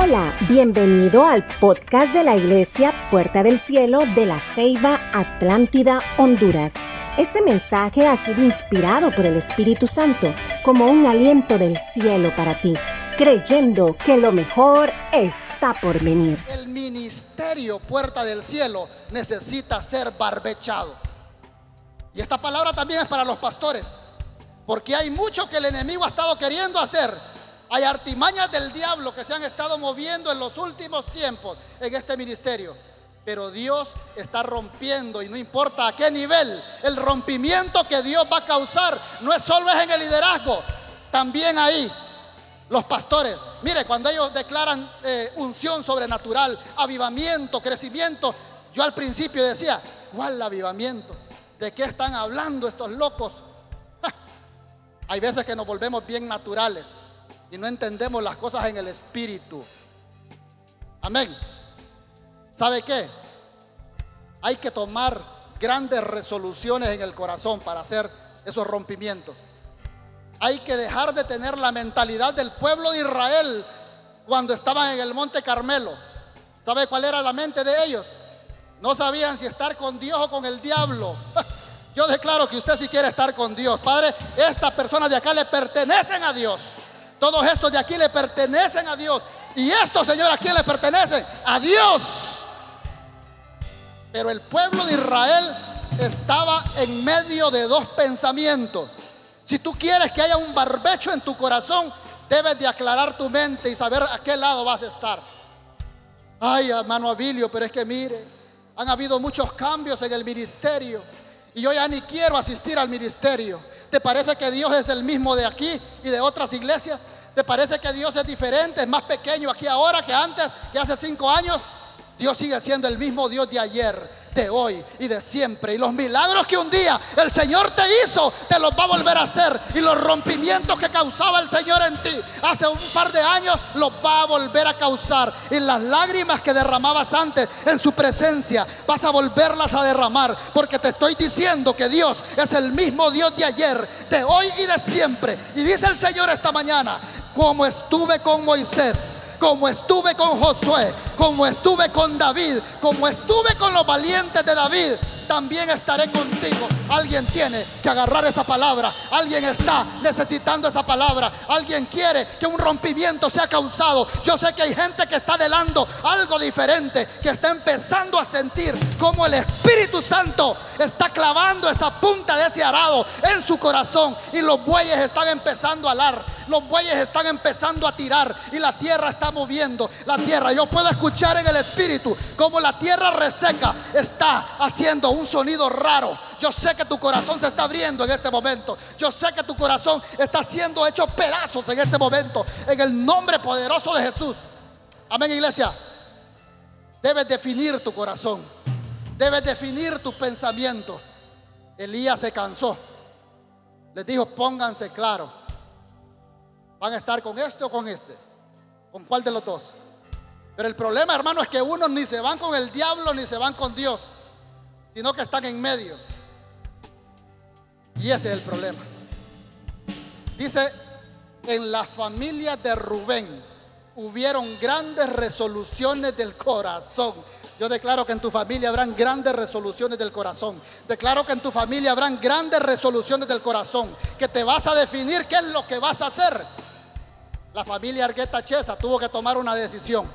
Hola, bienvenido al podcast de la Iglesia Puerta del Cielo de la Ceiba Atlántida, Honduras. Este mensaje ha sido inspirado por el Espíritu Santo como un aliento del cielo para ti, creyendo que lo mejor está por venir. El ministerio Puerta del Cielo necesita ser barbechado. Y esta palabra también es para los pastores, porque hay mucho que el enemigo ha estado queriendo hacer hay artimañas del diablo que se han estado moviendo en los últimos tiempos en este ministerio. Pero Dios está rompiendo y no importa a qué nivel, el rompimiento que Dios va a causar no es solo en el liderazgo, también ahí los pastores. Mire, cuando ellos declaran eh, unción sobrenatural, avivamiento, crecimiento, yo al principio decía, ¿cuál avivamiento? ¿De qué están hablando estos locos? Hay veces que nos volvemos bien naturales y no entendemos las cosas en el espíritu. Amén. ¿Sabe qué? Hay que tomar grandes resoluciones en el corazón para hacer esos rompimientos. Hay que dejar de tener la mentalidad del pueblo de Israel cuando estaban en el monte Carmelo. ¿Sabe cuál era la mente de ellos? No sabían si estar con Dios o con el diablo. Yo declaro que usted si quiere estar con Dios. Padre, estas personas de acá le pertenecen a Dios. Todos estos de aquí le pertenecen a Dios. Y estos, Señor, ¿a quién le pertenecen? A Dios. Pero el pueblo de Israel estaba en medio de dos pensamientos. Si tú quieres que haya un barbecho en tu corazón, debes de aclarar tu mente y saber a qué lado vas a estar. Ay, hermano Abilio, pero es que mire, han habido muchos cambios en el ministerio y yo ya ni quiero asistir al ministerio. ¿Te parece que Dios es el mismo de aquí y de otras iglesias? ¿Te parece que Dios es diferente, es más pequeño aquí ahora que antes, que hace cinco años? Dios sigue siendo el mismo Dios de ayer, de hoy y de siempre. Y los milagros que un día el Señor te hizo, te los va a volver a hacer. Y los rompimientos que causaba el Señor en ti hace un par de años, los va a volver a causar. Y las lágrimas que derramabas antes en su presencia, vas a volverlas a derramar. Porque te estoy diciendo que Dios es el mismo Dios de ayer, de hoy y de siempre. Y dice el Señor esta mañana, como estuve con Moisés como estuve con Josué, como estuve con David, como estuve con los valientes de David, también estaré contigo. Alguien tiene que agarrar esa palabra. Alguien está necesitando esa palabra. Alguien quiere que un rompimiento sea causado. Yo sé que hay gente que está delando algo diferente, que está empezando a sentir como el Espíritu Santo está clavando esa punta de ese arado en su corazón y los bueyes están empezando a alar los bueyes están empezando a tirar y la tierra está moviendo. La tierra, yo puedo escuchar en el espíritu como la tierra reseca está haciendo un sonido raro. Yo sé que tu corazón se está abriendo en este momento. Yo sé que tu corazón está siendo hecho pedazos en este momento. En el nombre poderoso de Jesús. Amén, iglesia. Debes definir tu corazón. Debes definir tu pensamiento. Elías se cansó. Les dijo, pónganse claro. ¿Van a estar con este o con este? ¿Con cuál de los dos? Pero el problema, hermano, es que unos ni se van con el diablo ni se van con Dios, sino que están en medio. Y ese es el problema. Dice, en la familia de Rubén hubieron grandes resoluciones del corazón. Yo declaro que en tu familia habrán grandes resoluciones del corazón. Declaro que en tu familia habrán grandes resoluciones del corazón. Que te vas a definir qué es lo que vas a hacer la familia Argueta Chesa tuvo que tomar una decisión.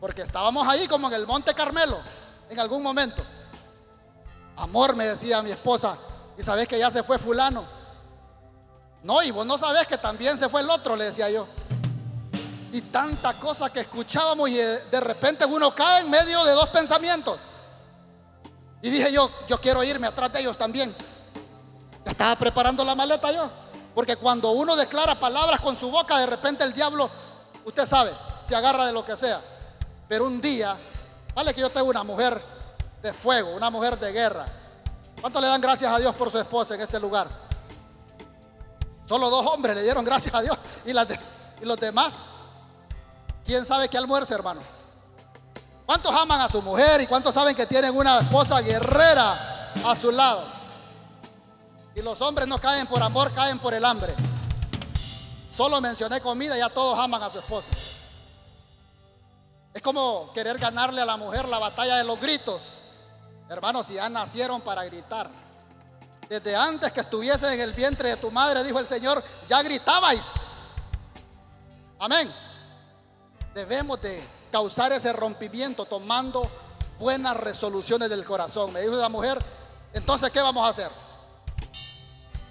Porque estábamos ahí como en el Monte Carmelo, en algún momento. Amor, me decía mi esposa, y sabes que ya se fue fulano. No, y vos no sabes que también se fue el otro, le decía yo. Y tanta cosa que escuchábamos y de repente uno cae en medio de dos pensamientos. Y dije yo, yo quiero irme atrás de ellos también. Estaba preparando la maleta yo. Porque cuando uno declara palabras con su boca, de repente el diablo, usted sabe, se agarra de lo que sea. Pero un día, vale que yo tengo una mujer de fuego, una mujer de guerra. ¿Cuánto le dan gracias a Dios por su esposa en este lugar? Solo dos hombres le dieron gracias a Dios. Y los demás, ¿quién sabe qué almuerza, hermano? ¿Cuántos aman a su mujer y cuántos saben que tienen una esposa guerrera a su lado? Y los hombres no caen por amor, caen por el hambre. Solo mencioné comida y ya todos aman a su esposa. Es como querer ganarle a la mujer la batalla de los gritos. Hermanos, si ya nacieron para gritar. Desde antes que estuviesen en el vientre de tu madre, dijo el Señor, ya gritabais. Amén. Debemos de causar ese rompimiento tomando buenas resoluciones del corazón. Me dijo la mujer, entonces, ¿qué vamos a hacer?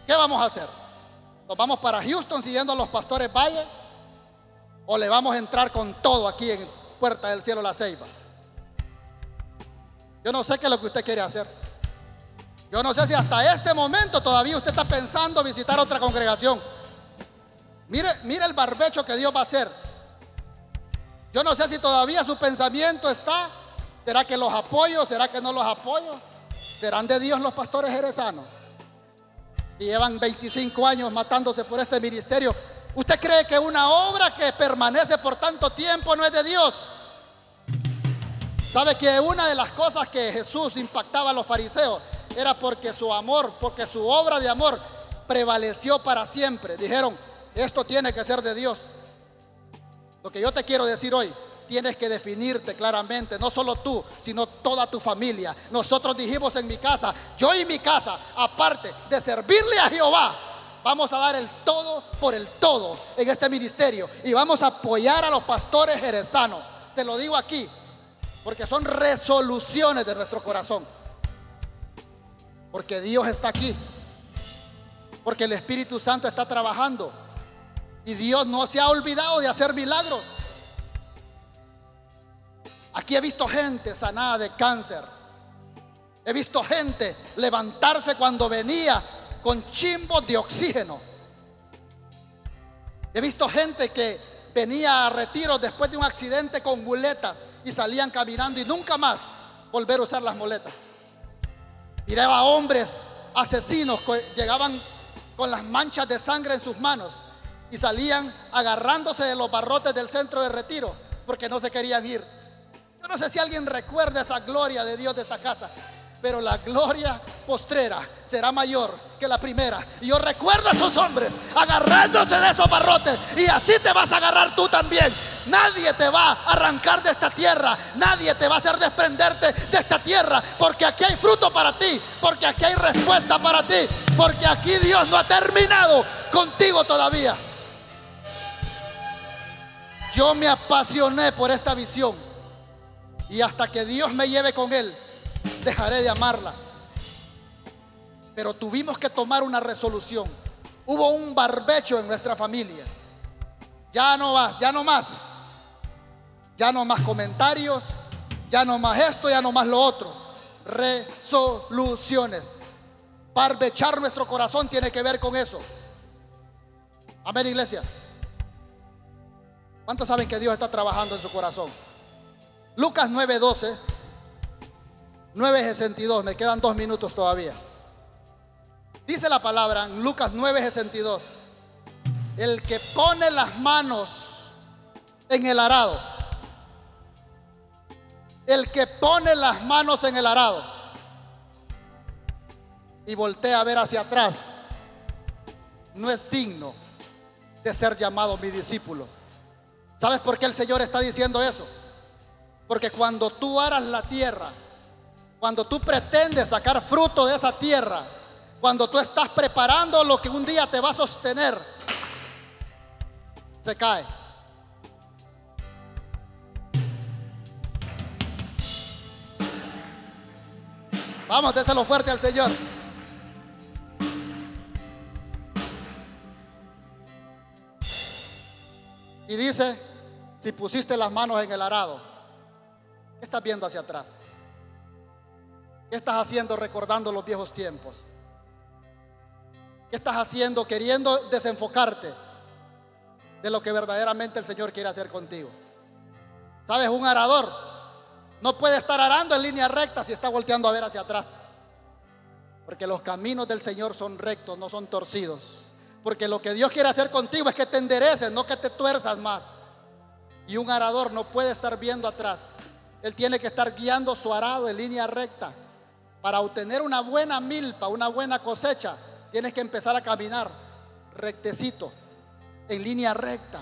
¿Qué vamos a hacer? ¿Nos vamos para Houston siguiendo a los pastores Valle? ¿O le vamos a entrar con todo aquí en Puerta del Cielo La Ceiba? Yo no sé qué es lo que usted quiere hacer. Yo no sé si hasta este momento todavía usted está pensando visitar otra congregación. Mire, mire el barbecho que Dios va a hacer. Yo no sé si todavía su pensamiento está. ¿Será que los apoyo? ¿Será que no los apoyo? ¿Serán de Dios los pastores jerezanos? Si llevan 25 años matándose por este ministerio, ¿usted cree que una obra que permanece por tanto tiempo no es de Dios? ¿Sabe que una de las cosas que Jesús impactaba a los fariseos era porque su amor, porque su obra de amor prevaleció para siempre? Dijeron, esto tiene que ser de Dios. Lo que yo te quiero decir hoy, tienes que definirte claramente, no solo tú, sino toda tu familia. Nosotros dijimos en mi casa, yo y mi casa, aparte de servirle a Jehová, vamos a dar el todo por el todo en este ministerio y vamos a apoyar a los pastores jerezanos. Te lo digo aquí, porque son resoluciones de nuestro corazón. Porque Dios está aquí. Porque el Espíritu Santo está trabajando. Y Dios no se ha olvidado de hacer milagros. Aquí he visto gente sanada de cáncer. He visto gente levantarse cuando venía con chimbos de oxígeno. He visto gente que venía a retiro después de un accidente con muletas y salían caminando y nunca más volver a usar las muletas. Miraba hombres asesinos que llegaban con las manchas de sangre en sus manos y salían agarrándose de los barrotes del centro de retiro porque no se querían ir. Yo no sé si alguien recuerda esa gloria de Dios de esta casa, pero la gloria postrera será mayor que la primera. Y yo recuerdo a esos hombres agarrándose de esos barrotes y así te vas a agarrar tú también. Nadie te va a arrancar de esta tierra, nadie te va a hacer desprenderte de esta tierra, porque aquí hay fruto para ti, porque aquí hay respuesta para ti, porque aquí Dios no ha terminado contigo todavía. Yo me apasioné por esta visión y hasta que Dios me lleve con Él, dejaré de amarla. Pero tuvimos que tomar una resolución. Hubo un barbecho en nuestra familia. Ya no más, ya no más. Ya no más comentarios, ya no más esto, ya no más lo otro. Resoluciones. Barbechar nuestro corazón tiene que ver con eso. Amén, iglesia. ¿Cuántos saben que Dios está trabajando en su corazón? Lucas 9:12, 9:62, me quedan dos minutos todavía. Dice la palabra en Lucas 9:62, el que pone las manos en el arado, el que pone las manos en el arado y voltea a ver hacia atrás, no es digno de ser llamado mi discípulo. ¿Sabes por qué el Señor está diciendo eso? Porque cuando tú aras la tierra, cuando tú pretendes sacar fruto de esa tierra, cuando tú estás preparando lo que un día te va a sostener, se cae. Vamos, déselo fuerte al Señor. Y dice, si pusiste las manos en el arado, ¿qué estás viendo hacia atrás? ¿Qué estás haciendo recordando los viejos tiempos? ¿Qué estás haciendo queriendo desenfocarte de lo que verdaderamente el Señor quiere hacer contigo? ¿Sabes? Un arador no puede estar arando en línea recta si está volteando a ver hacia atrás. Porque los caminos del Señor son rectos, no son torcidos. Porque lo que Dios quiere hacer contigo es que te endereces, no que te tuerzas más. Y un arador no puede estar viendo atrás. Él tiene que estar guiando su arado en línea recta. Para obtener una buena milpa, una buena cosecha, tienes que empezar a caminar rectecito, en línea recta.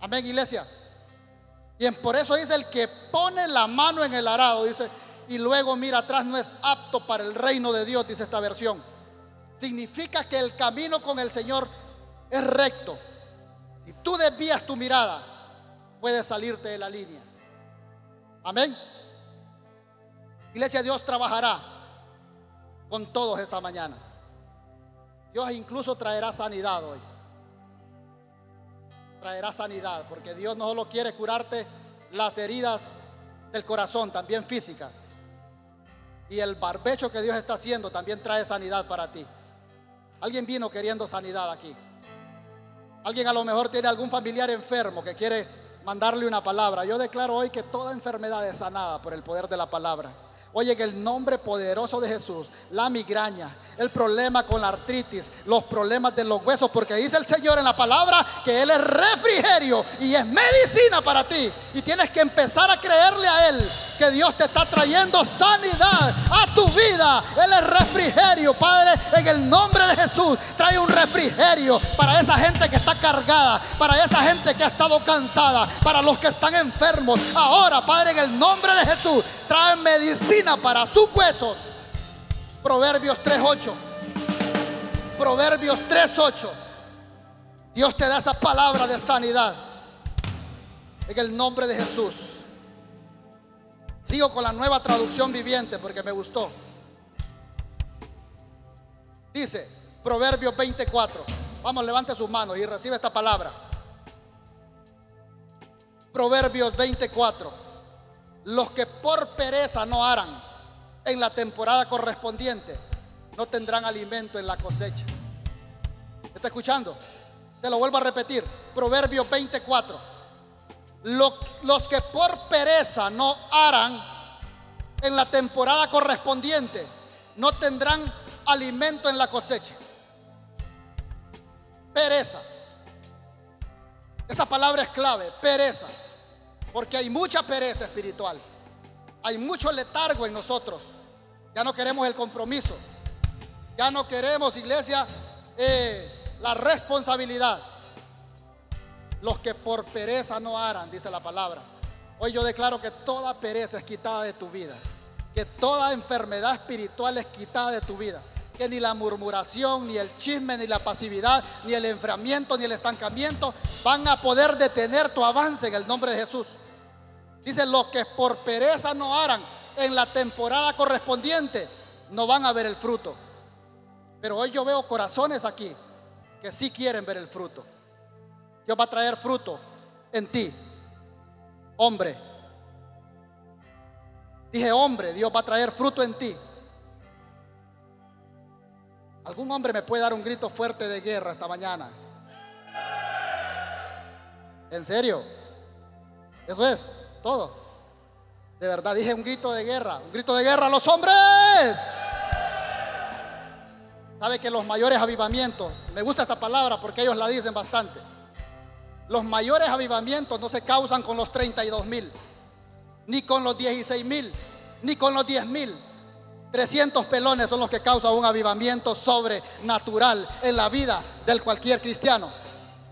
Amén, iglesia. Y por eso dice el que pone la mano en el arado, dice, y luego mira atrás no es apto para el reino de Dios, dice esta versión. Significa que el camino con el Señor es recto. Si tú desvías tu mirada, puedes salirte de la línea. Amén. Iglesia, Dios trabajará con todos esta mañana. Dios incluso traerá sanidad hoy. Traerá sanidad, porque Dios no solo quiere curarte las heridas del corazón, también físicas. Y el barbecho que Dios está haciendo también trae sanidad para ti. Alguien vino queriendo sanidad aquí. Alguien a lo mejor tiene algún familiar enfermo que quiere mandarle una palabra. Yo declaro hoy que toda enfermedad es sanada por el poder de la palabra. Oye, en el nombre poderoso de Jesús, la migraña, el problema con la artritis, los problemas de los huesos, porque dice el Señor en la palabra que Él es refrigerio y es medicina para ti. Y tienes que empezar a creerle a Él que Dios te está trayendo sanidad a tu vida. Él es refrigerio, Padre, en el nombre de Jesús. Trae un refrigerio para esa gente que está cargada, para esa gente que ha estado cansada, para los que están enfermos. Ahora, Padre, en el nombre de Jesús, trae medicina para sus huesos. Proverbios 3.8. Proverbios 3.8. Dios te da esa palabra de sanidad. En el nombre de Jesús. Sigo con la nueva traducción viviente porque me gustó. Dice, Proverbios 24. Vamos, levante sus manos y recibe esta palabra. Proverbios 24. Los que por pereza no harán en la temporada correspondiente, no tendrán alimento en la cosecha. ¿Está escuchando? Se lo vuelvo a repetir. Proverbios 24 los que por pereza no harán en la temporada correspondiente, no tendrán alimento en la cosecha. Pereza. Esa palabra es clave, pereza. Porque hay mucha pereza espiritual. Hay mucho letargo en nosotros. Ya no queremos el compromiso. Ya no queremos, iglesia, eh, la responsabilidad los que por pereza no harán, dice la palabra. Hoy yo declaro que toda pereza es quitada de tu vida, que toda enfermedad espiritual es quitada de tu vida, que ni la murmuración, ni el chisme, ni la pasividad, ni el enfriamiento, ni el estancamiento van a poder detener tu avance en el nombre de Jesús. Dice, los que por pereza no harán en la temporada correspondiente, no van a ver el fruto. Pero hoy yo veo corazones aquí que sí quieren ver el fruto. Dios va a traer fruto en ti. Hombre. Dije, hombre, Dios va a traer fruto en ti. ¿Algún hombre me puede dar un grito fuerte de guerra esta mañana? ¿En serio? Eso es, todo. De verdad, dije un grito de guerra, un grito de guerra a los hombres. ¿Sabe que los mayores avivamientos, me gusta esta palabra porque ellos la dicen bastante los mayores avivamientos no se causan con los 32 mil, ni con los 16 mil, ni con los 10 mil. 300 pelones son los que causan un avivamiento sobrenatural en la vida del cualquier cristiano.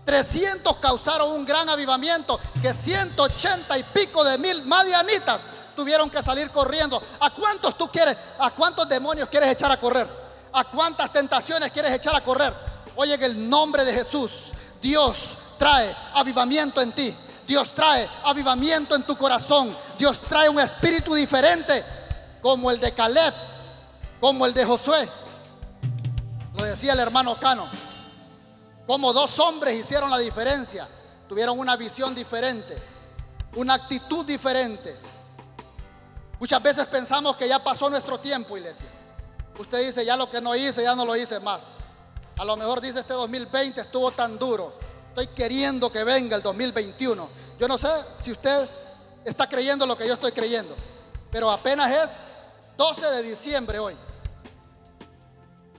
300 causaron un gran avivamiento que 180 y pico de mil madianitas tuvieron que salir corriendo. ¿A cuántos tú quieres? ¿A cuántos demonios quieres echar a correr? ¿A cuántas tentaciones quieres echar a correr? Oye, en el nombre de Jesús, Dios trae avivamiento en ti. Dios trae avivamiento en tu corazón. Dios trae un espíritu diferente como el de Caleb, como el de Josué. Lo decía el hermano Cano. Como dos hombres hicieron la diferencia. Tuvieron una visión diferente, una actitud diferente. Muchas veces pensamos que ya pasó nuestro tiempo, iglesia. Usted dice, ya lo que no hice, ya no lo hice más. A lo mejor dice este 2020 estuvo tan duro. Estoy queriendo que venga el 2021. Yo no sé si usted está creyendo lo que yo estoy creyendo, pero apenas es 12 de diciembre hoy.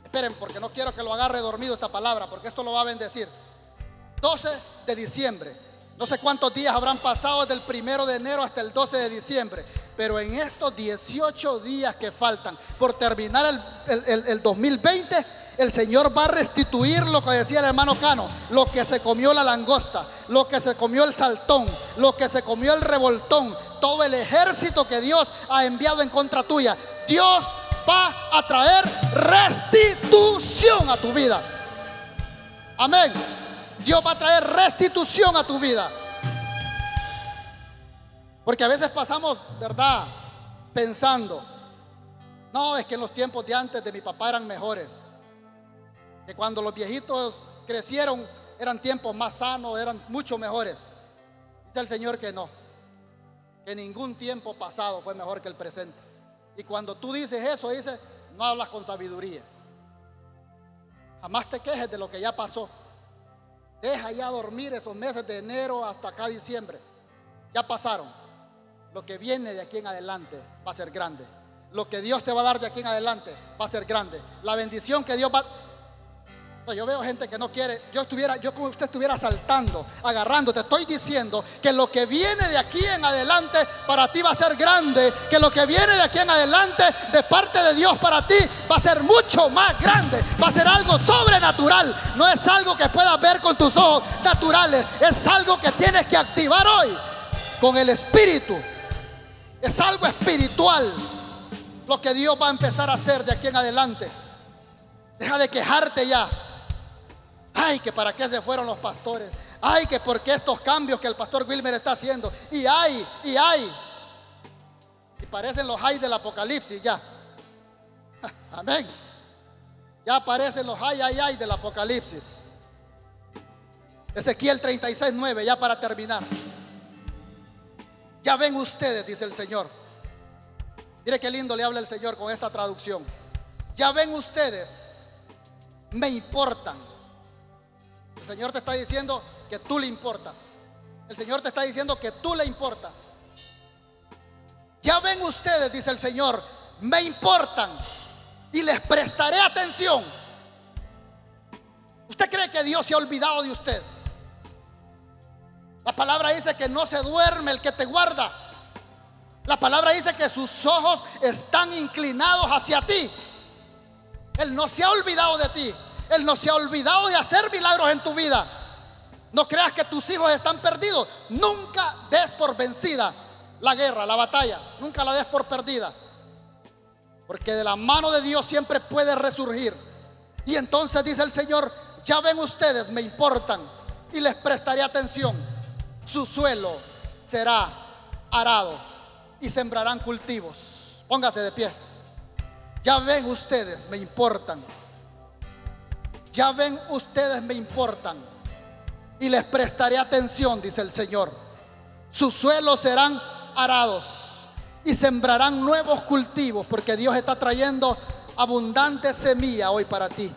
Esperen, porque no quiero que lo agarre dormido esta palabra, porque esto lo va a bendecir. 12 de diciembre. No sé cuántos días habrán pasado desde el primero de enero hasta el 12 de diciembre, Pero en estos 18 días que faltan por terminar el, el 2020, el Señor va a restituir lo que decía el hermano Cano, lo que se comió la langosta, lo que se comió el saltón, lo que se comió el revoltón, todo el ejército que Dios ha enviado en contra tuya. Dios va a traer restitución a tu vida. Amén. Dios va a traer restitución a tu vida. Porque a veces pasamos, ¿verdad? Pensando, no, es que los tiempos de antes de mi papá eran mejores. Que cuando los viejitos crecieron eran tiempos más sanos, eran mucho mejores. Dice el Señor que no, que ningún tiempo pasado fue mejor que el presente. Y cuando tú dices eso, dices, no hablas con sabiduría. Jamás te quejes de lo que ya pasó. Deja ya dormir esos meses de enero hasta acá diciembre. Ya pasaron. Lo que viene de aquí en adelante va a ser grande. Lo que Dios te va a dar de aquí en adelante va a ser grande. La bendición que Dios va yo veo gente que no quiere, yo estuviera, yo como usted estuviera saltando, agarrando, te estoy diciendo que lo que viene de aquí en adelante para ti va a ser grande, que lo que viene de aquí en adelante de parte de Dios para ti va a ser mucho más grande, va a ser algo sobrenatural, no es algo que puedas ver con tus ojos naturales, es algo que tienes que activar hoy con el espíritu. Es algo espiritual lo que Dios va a empezar a hacer de aquí en adelante. Deja de quejarte ya. Ay, que para qué se fueron los pastores. Ay, que por qué estos cambios que el pastor Wilmer está haciendo. Y hay, y hay. Y parecen los hay del Apocalipsis ya. Amén. Ya aparecen los ay, ay, ay del Apocalipsis. Ezequiel 36, 9, ya para terminar. Ya ven ustedes, dice el Señor. Mire qué lindo le habla el Señor con esta traducción. Ya ven ustedes, me importan el Señor te está diciendo que tú le importas. El Señor te está diciendo que tú le importas. Ya ven ustedes, dice el Señor, me importan y les prestaré atención. ¿Usted cree que Dios se ha olvidado de usted? La palabra dice que no se duerme el que te guarda. La palabra dice que sus ojos están inclinados hacia ti. Él no se ha olvidado de ti. Él no se ha olvidado de hacer milagros en tu vida. No creas que tus hijos están perdidos. Nunca des por vencida la guerra, la batalla. Nunca la des por perdida. Porque de la mano de Dios siempre puede resurgir. Y entonces dice el Señor, ya ven ustedes, me importan y les prestaré atención. Su suelo será arado y sembrarán cultivos. Póngase de pie. Ya ven ustedes, me importan ya ven, ustedes me importan y les prestaré atención, dice el Señor. Sus suelos serán arados y sembrarán nuevos cultivos, porque Dios está trayendo abundante semilla hoy para ti.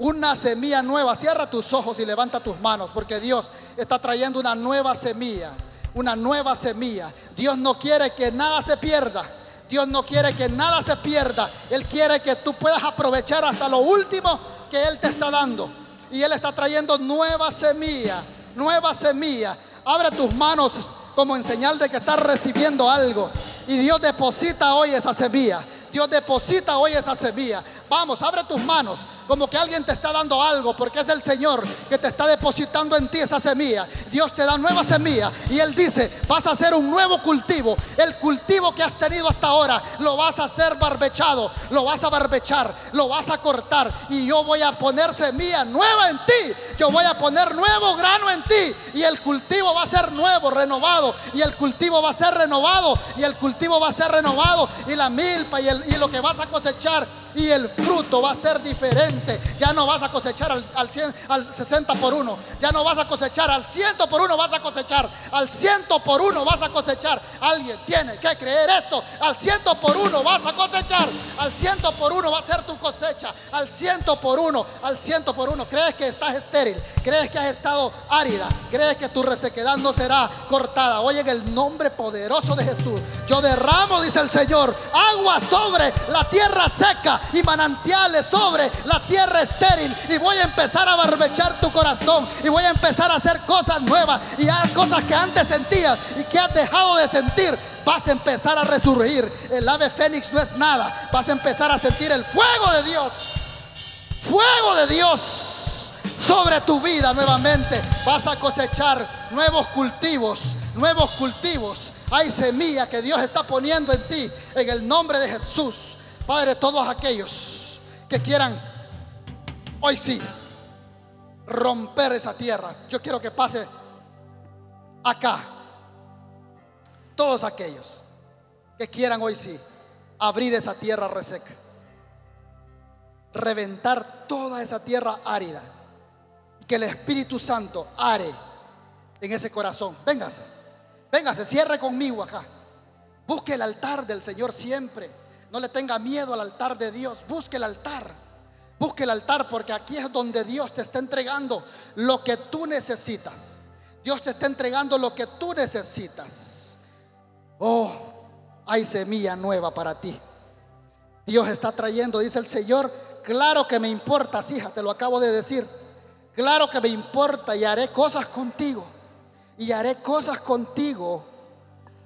Una semilla nueva. Cierra tus ojos y levanta tus manos, porque Dios está trayendo una nueva semilla. Una nueva semilla. Dios no quiere que nada se pierda. Dios no quiere que nada se pierda. Él quiere que tú puedas aprovechar hasta lo último que Él te está dando. Y Él está trayendo nueva semilla, nueva semilla. Abre tus manos como en señal de que estás recibiendo algo. Y Dios deposita hoy esa semilla. Dios deposita hoy esa semilla. Vamos, abre tus manos como que alguien te está dando algo, porque es el Señor que te está depositando en ti esa semilla. Dios te da nueva semilla y Él dice, vas a hacer un nuevo cultivo. El cultivo que has tenido hasta ahora, lo vas a hacer barbechado, lo vas a barbechar, lo vas a cortar y yo voy a poner semilla nueva en ti. Yo voy a poner nuevo grano en ti y el cultivo va a ser nuevo, renovado y el cultivo va a ser renovado y el cultivo va a ser renovado y la milpa y, y lo que vas a cosechar y el fruto va a ser diferente. Ya no vas a cosechar al, al, 100, al 60 por uno, ya no vas a cosechar al 100 por uno, vas a cosechar al 100 por uno, vas a cosechar. Alguien tiene que creer esto, al 100 por uno vas a cosechar, al 100 por uno va a ser tu cosecha, al 100 por uno, al 100 por uno. ¿Crees que estás estéril? ¿Crees que has estado árida? ¿Crees que tu resequedad no será cortada? Oye, en el nombre poderoso de Jesús, yo derramo, dice el Señor, agua sobre la tierra seca y manantiales sobre la tierra estéril. Y voy a empezar a barbechar tu corazón. Y voy a empezar a hacer cosas nuevas. Y cosas que antes sentías y que has dejado de sentir vas a empezar a resurgir. El ave fénix no es nada. Vas a empezar a sentir el fuego de Dios. Fuego de Dios sobre tu vida nuevamente. Vas a cosechar nuevos cultivos, nuevos cultivos. Hay semilla que Dios está poniendo en ti en el nombre de Jesús. Padre, todos aquellos que quieran hoy sí romper esa tierra. Yo quiero que pase acá. Todos aquellos que quieran hoy sí abrir esa tierra reseca. Reventar toda esa tierra árida. Que el Espíritu Santo are en ese corazón. Véngase. Véngase, cierre conmigo acá. Busque el altar del Señor siempre. No le tenga miedo al altar de Dios. Busque el altar. Busque el altar porque aquí es donde Dios te está entregando lo que tú necesitas. Dios te está entregando lo que tú necesitas. Oh, hay semilla nueva para ti. Dios está trayendo, dice el Señor, claro que me importa, hija, te lo acabo de decir. Claro que me importa y haré cosas contigo. Y haré cosas contigo.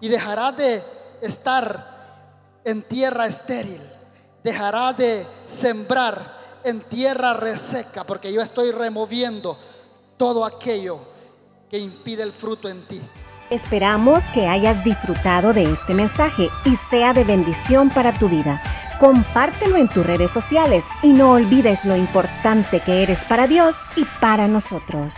Y dejarás de estar en tierra estéril. Dejarás de sembrar en tierra reseca, porque yo estoy removiendo todo aquello que impide el fruto en ti. Esperamos que hayas disfrutado de este mensaje y sea de bendición para tu vida. Compártelo en tus redes sociales y no olvides lo importante que eres para Dios y para nosotros.